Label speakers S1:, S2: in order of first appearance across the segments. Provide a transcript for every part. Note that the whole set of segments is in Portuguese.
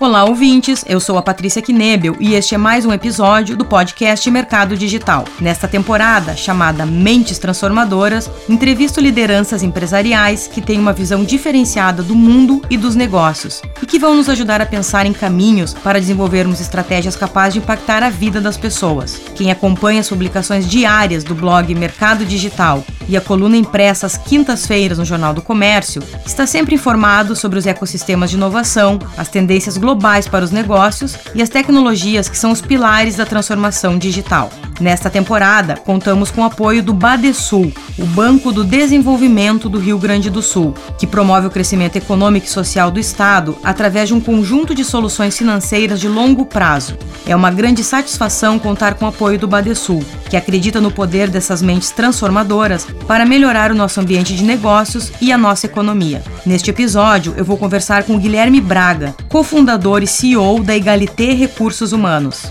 S1: Olá, ouvintes. Eu sou a Patrícia Knebel e este é mais um episódio do podcast Mercado Digital. Nesta temporada, chamada Mentes Transformadoras, entrevisto lideranças empresariais que têm uma visão diferenciada do mundo e dos negócios e que vão nos ajudar a pensar em caminhos para desenvolvermos estratégias capazes de impactar a vida das pessoas. Quem acompanha as publicações diárias do blog Mercado Digital e a coluna impressa às quintas-feiras no Jornal do Comércio está sempre informado sobre os ecossistemas de inovação, as tendências globais para os negócios e as tecnologias que são os pilares da transformação digital. Nesta temporada, contamos com o apoio do Badesul, o Banco do Desenvolvimento do Rio Grande do Sul, que promove o crescimento econômico e social do Estado através de um conjunto de soluções financeiras de longo prazo. É uma grande satisfação contar com o apoio do Badesul, que acredita no poder dessas mentes transformadoras para melhorar o nosso ambiente de negócios e a nossa economia. Neste episódio, eu vou conversar com Guilherme Braga, cofundador e CEO da Egalité Recursos Humanos.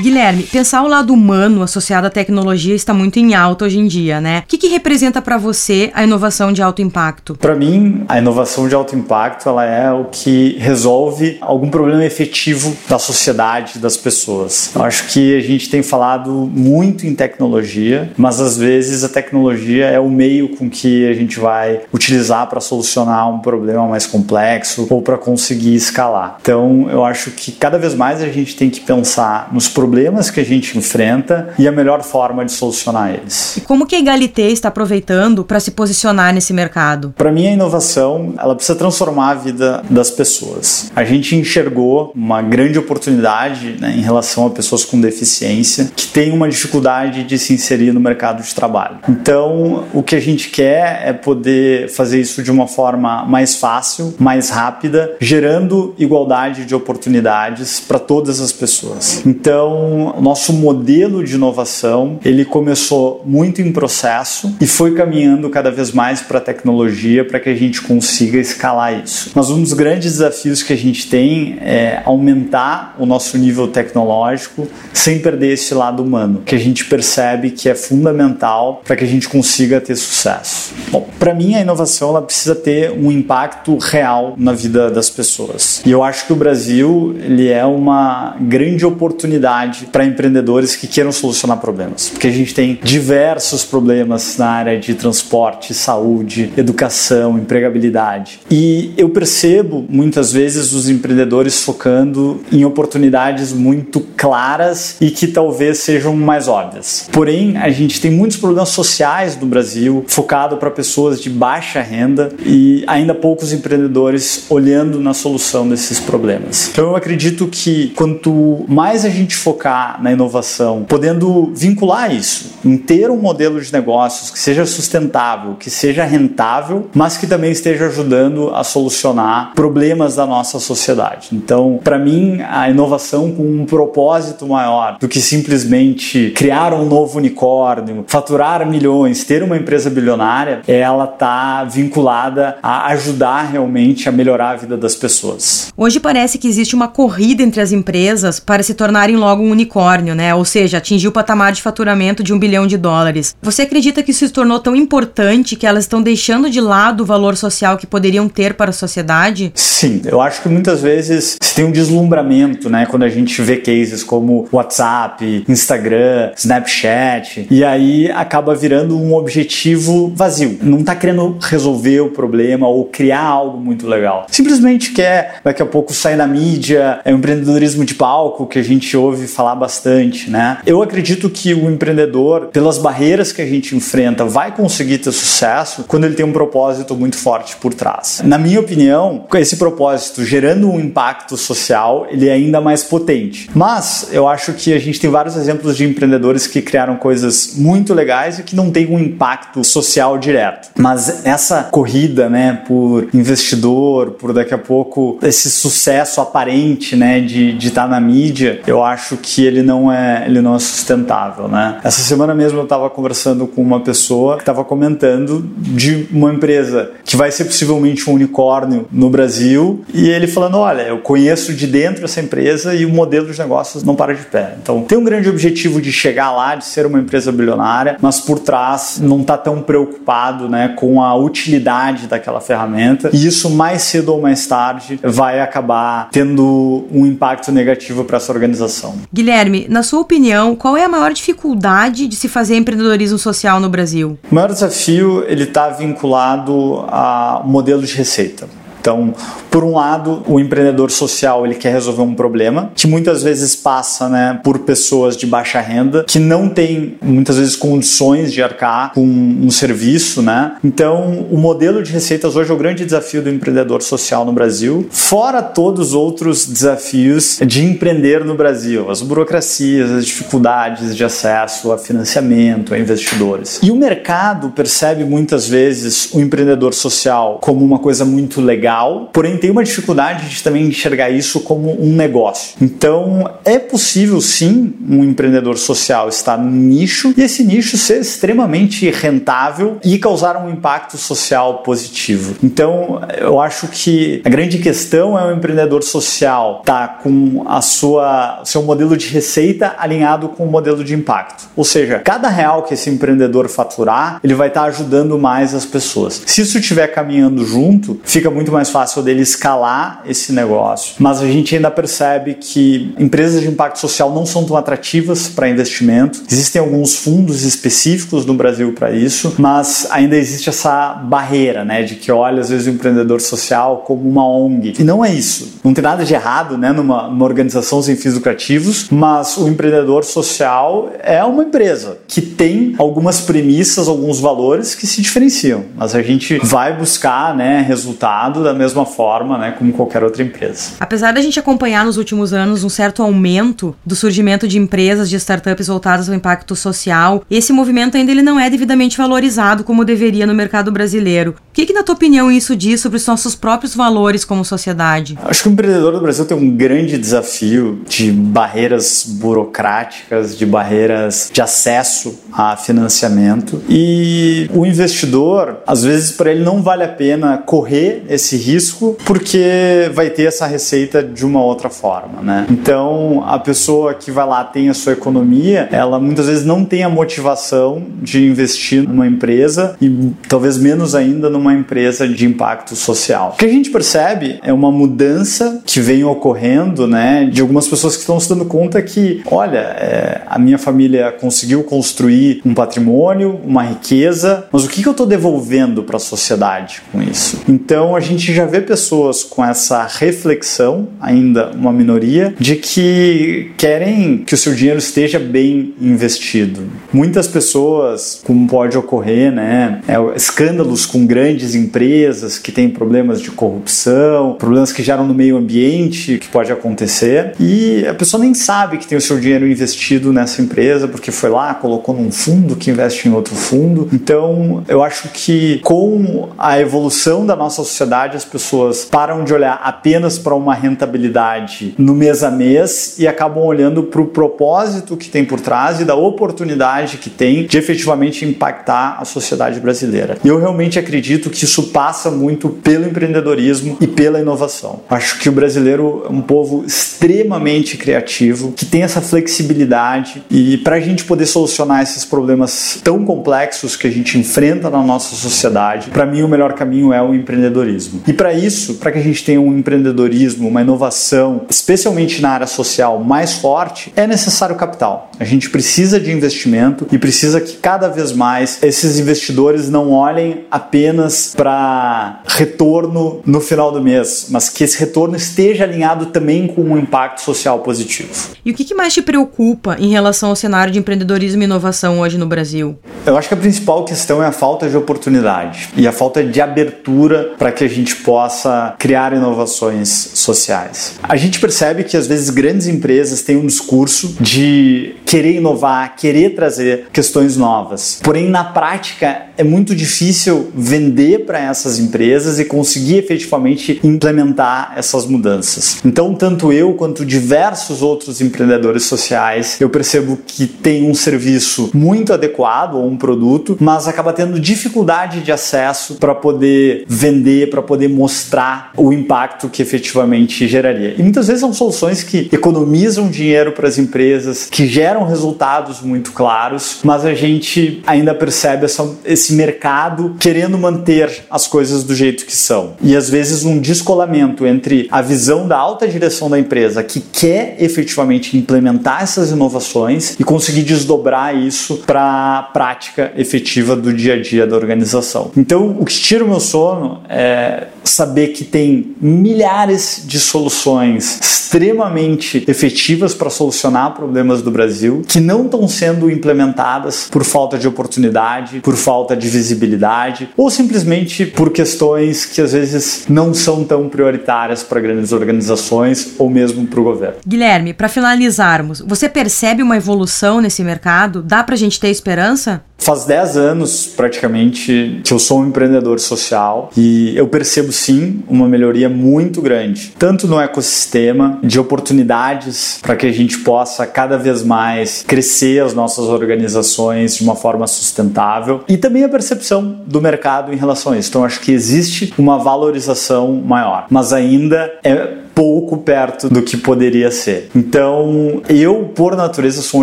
S1: Guilherme, pensar o lado humano associado à tecnologia está muito em alta hoje em dia, né? O que, que representa para você a inovação de alto impacto?
S2: Para mim, a inovação de alto impacto ela é o que resolve algum problema efetivo da sociedade, das pessoas. Eu acho que a gente tem falado muito em tecnologia, mas às vezes a tecnologia é o meio com que a gente vai utilizar para solucionar um problema mais complexo ou para conseguir escalar. Então, eu acho que cada vez mais a gente tem que pensar nos problemas problemas que a gente enfrenta e a melhor forma de solucionar eles.
S1: E como que a Egalité está aproveitando para se posicionar nesse mercado?
S2: Para mim, a inovação ela precisa transformar a vida das pessoas. A gente enxergou uma grande oportunidade né, em relação a pessoas com deficiência que têm uma dificuldade de se inserir no mercado de trabalho. Então, o que a gente quer é poder fazer isso de uma forma mais fácil, mais rápida, gerando igualdade de oportunidades para todas as pessoas. Então, o nosso modelo de inovação, ele começou muito em processo e foi caminhando cada vez mais para a tecnologia para que a gente consiga escalar isso. Mas um dos grandes desafios que a gente tem é aumentar o nosso nível tecnológico sem perder esse lado humano, que a gente percebe que é fundamental para que a gente consiga ter sucesso. Bom, para mim a inovação ela precisa ter um impacto real na vida das pessoas. E eu acho que o Brasil, ele é uma grande oportunidade oportunidade para empreendedores que queiram solucionar problemas, porque a gente tem diversos problemas na área de transporte, saúde, educação, empregabilidade. E eu percebo muitas vezes os empreendedores focando em oportunidades muito claras e que talvez sejam mais óbvias. Porém, a gente tem muitos problemas sociais no Brasil focado para pessoas de baixa renda e ainda poucos empreendedores olhando na solução desses problemas. Então eu acredito que quanto mais a gente focar focar na inovação, podendo vincular isso em ter um modelo de negócios que seja sustentável, que seja rentável, mas que também esteja ajudando a solucionar problemas da nossa sociedade. Então, para mim, a inovação com um propósito maior do que simplesmente criar um novo unicórnio, faturar milhões, ter uma empresa bilionária, ela está vinculada a ajudar realmente a melhorar a vida das pessoas.
S1: Hoje parece que existe uma corrida entre as empresas para se tornarem logo um unicórnio, né? Ou seja, atingiu o patamar de faturamento de um bilhão de dólares. Você acredita que isso se tornou tão importante que elas estão deixando de lado o valor social que poderiam ter para a sociedade?
S2: Sim, eu acho que muitas vezes se tem um deslumbramento, né? Quando a gente vê cases como WhatsApp, Instagram, Snapchat, e aí acaba virando um objetivo vazio. Não está querendo resolver o problema ou criar algo muito legal. Simplesmente quer daqui a pouco sair na mídia, é um empreendedorismo de palco que a gente ouve falar bastante, né? Eu acredito que o empreendedor, pelas barreiras que a gente enfrenta, vai conseguir ter sucesso quando ele tem um propósito muito forte por trás. Na minha opinião, esse propósito gerando um impacto social, ele é ainda mais potente. Mas eu acho que a gente tem vários exemplos de empreendedores que criaram coisas muito legais e que não têm um impacto social direto. Mas essa corrida, né, por investidor, por daqui a pouco esse sucesso aparente, né, de estar tá na mídia, eu acho que ele não é, ele não é sustentável, né? Essa semana mesmo eu estava conversando com uma pessoa que estava comentando de uma empresa que vai ser possivelmente um unicórnio no Brasil e ele falando, olha, eu conheço de dentro essa empresa e o modelo de negócios não para de pé. Então tem um grande objetivo de chegar lá, de ser uma empresa bilionária, mas por trás não está tão preocupado, né, com a utilidade daquela ferramenta e isso mais cedo ou mais tarde vai acabar tendo um impacto negativo para essa organização.
S1: Guilherme, na sua opinião, qual é a maior dificuldade de se fazer empreendedorismo social no Brasil?
S2: O maior desafio ele está vinculado ao modelo de receita. Então, por um lado, o empreendedor social ele quer resolver um problema que muitas vezes passa, né, por pessoas de baixa renda que não têm muitas vezes condições de arcar com um serviço, né? Então, o modelo de receitas hoje é o grande desafio do empreendedor social no Brasil, fora todos os outros desafios de empreender no Brasil, as burocracias, as dificuldades de acesso a financiamento, a investidores. E o mercado percebe muitas vezes o empreendedor social como uma coisa muito legal legal, porém tem uma dificuldade de também enxergar isso como um negócio. Então, é possível sim um empreendedor social estar no nicho e esse nicho ser extremamente rentável e causar um impacto social positivo. Então, eu acho que a grande questão é o empreendedor social estar tá com a sua seu modelo de receita alinhado com o modelo de impacto. Ou seja, cada real que esse empreendedor faturar, ele vai estar ajudando mais as pessoas. Se isso estiver caminhando junto, fica muito mais mais fácil dele escalar esse negócio. Mas a gente ainda percebe que empresas de impacto social não são tão atrativas para investimento. Existem alguns fundos específicos no Brasil para isso, mas ainda existe essa barreira, né, de que olha às vezes o empreendedor social como uma ONG. E não é isso. Não tem nada de errado, né, numa, numa organização sem fins lucrativos, mas o empreendedor social é uma empresa que tem algumas premissas, alguns valores que se diferenciam. Mas a gente vai buscar, né, resultado da mesma forma, né, como qualquer outra empresa.
S1: Apesar da gente acompanhar nos últimos anos um certo aumento do surgimento de empresas de startups voltadas ao impacto social, esse movimento ainda ele não é devidamente valorizado como deveria no mercado brasileiro. O que, que na tua opinião, isso diz sobre os nossos próprios valores como sociedade?
S2: Acho que o empreendedor do Brasil tem um grande desafio de barreiras burocráticas, de barreiras de acesso a financiamento e o investidor, às vezes, para ele não vale a pena correr esse risco porque vai ter essa receita de uma outra forma, né? Então, a pessoa que vai lá tem a sua economia, ela muitas vezes não tem a motivação de investir numa empresa e talvez menos ainda numa empresa de impacto social. O que a gente percebe é uma mudança que vem ocorrendo, né, de algumas pessoas que estão se dando conta que, olha, é, a minha família conseguiu construir um patrimônio, uma riqueza, mas o que, que eu estou devolvendo para a sociedade com isso? Então, a gente já vê pessoas com essa reflexão, ainda uma minoria, de que querem que o seu dinheiro esteja bem investido. Muitas pessoas, como pode ocorrer, né, é, escândalos com grandes empresas que têm problemas de corrupção, problemas que geram no meio ambiente, que pode acontecer, e a pessoa nem sabe que tem o seu dinheiro investido nessa empresa porque foi lá, colocou num fundo que investe em outro fundo. Então, eu acho que com a evolução da nossa sociedade, as pessoas param de olhar apenas para uma rentabilidade no mês a mês e acabam olhando para o propósito que tem por trás e da oportunidade que tem de efetivamente impactar a sociedade brasileira. E eu realmente acredito que isso passa muito pelo empreendedorismo e pela inovação. Acho que o brasileiro é um povo extremamente criativo, que tem essa flexibilidade e para a gente poder solucionar esses problemas tão complexos que a gente enfrenta na nossa sociedade, para mim o melhor caminho é o empreendedorismo. E para isso, para que a gente tenha um empreendedorismo, uma inovação, especialmente na área social mais forte, é necessário capital. A gente precisa de investimento e precisa que cada vez mais esses investidores não olhem apenas para retorno no final do mês, mas que esse retorno esteja alinhado também com um impacto social positivo.
S1: E o que mais te preocupa em relação ao cenário de empreendedorismo e inovação hoje no Brasil?
S2: Eu acho que a principal questão é a falta de oportunidade e a falta de abertura para que a gente gente possa criar inovações sociais. A gente percebe que às vezes grandes empresas têm um discurso de querer inovar, querer trazer questões novas. Porém, na prática, é muito difícil vender para essas empresas e conseguir efetivamente implementar essas mudanças. Então, tanto eu quanto diversos outros empreendedores sociais, eu percebo que tem um serviço muito adequado ou um produto, mas acaba tendo dificuldade de acesso para poder vender, para poder mostrar o impacto que efetivamente geraria. E muitas vezes são soluções que economizam dinheiro para as empresas, que geram resultados muito claros, mas a gente ainda percebe essa, esse mercado querendo manter as coisas do jeito que são. E às vezes um descolamento entre a visão da alta direção da empresa que quer efetivamente implementar essas inovações e conseguir desdobrar isso para a prática efetiva do dia a dia da organização. Então, o que tira o meu sono é saber que tem milhares de soluções extremamente efetivas para solucionar problemas do Brasil que não estão sendo implementadas por falta de oportunidade, por falta de visibilidade ou simplesmente por questões que às vezes não são tão prioritárias para grandes organizações ou mesmo para o governo.
S1: Guilherme, para finalizarmos, você percebe uma evolução nesse mercado? Dá para a gente ter esperança?
S2: Faz 10 anos, praticamente, que eu sou um empreendedor social e eu percebo sim uma melhoria muito grande, tanto no ecossistema de oportunidades para que a gente possa cada vez mais crescer as nossas organizações de uma forma sustentável e também a percepção do mercado em relação a isso. Então, acho que existe uma valorização maior, mas ainda é pouco perto do que poderia ser. Então, eu, por natureza, sou um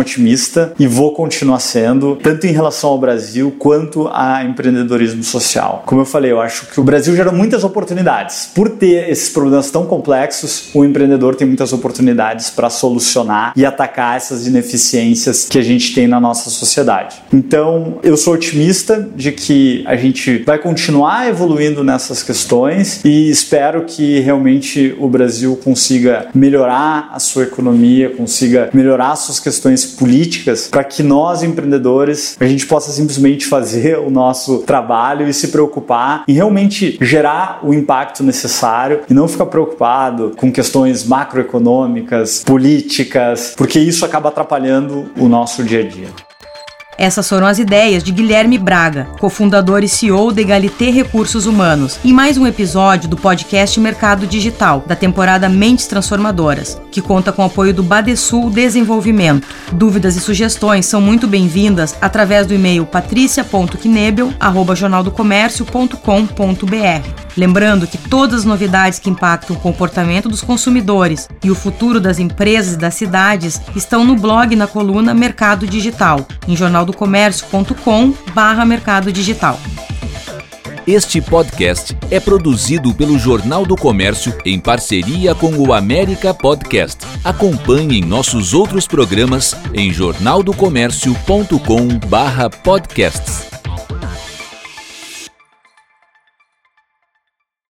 S2: otimista e vou continuar sendo, tanto em relação ao Brasil quanto a empreendedorismo social. Como eu falei, eu acho que o Brasil gera muitas oportunidades. Por ter esses problemas tão complexos, o empreendedor tem muitas oportunidades para solucionar e atacar essas ineficiências que a gente tem na nossa sociedade. Então, eu sou otimista de que a gente vai continuar evoluindo nessas questões e espero que realmente o Brasil Brasil consiga melhorar a sua economia, consiga melhorar suas questões políticas, para que nós empreendedores a gente possa simplesmente fazer o nosso trabalho e se preocupar em realmente gerar o impacto necessário e não ficar preocupado com questões macroeconômicas, políticas, porque isso acaba atrapalhando o nosso dia a dia.
S1: Essas foram as ideias de Guilherme Braga, cofundador e CEO da Egalité Recursos Humanos, em mais um episódio do podcast Mercado Digital, da temporada Mentes Transformadoras, que conta com o apoio do Badesul Desenvolvimento. Dúvidas e sugestões são muito bem-vindas através do e-mail patricia.knebel.jornaldocomércio.com.br. Lembrando que todas as novidades que impactam o comportamento dos consumidores e o futuro das empresas e das cidades estão no blog na coluna Mercado Digital, em jornaldocomércio.com/barra Mercado Digital.
S3: Este podcast é produzido pelo Jornal do Comércio em parceria com o América Podcast. Acompanhe nossos outros programas em jornaldocomércio.com/podcasts.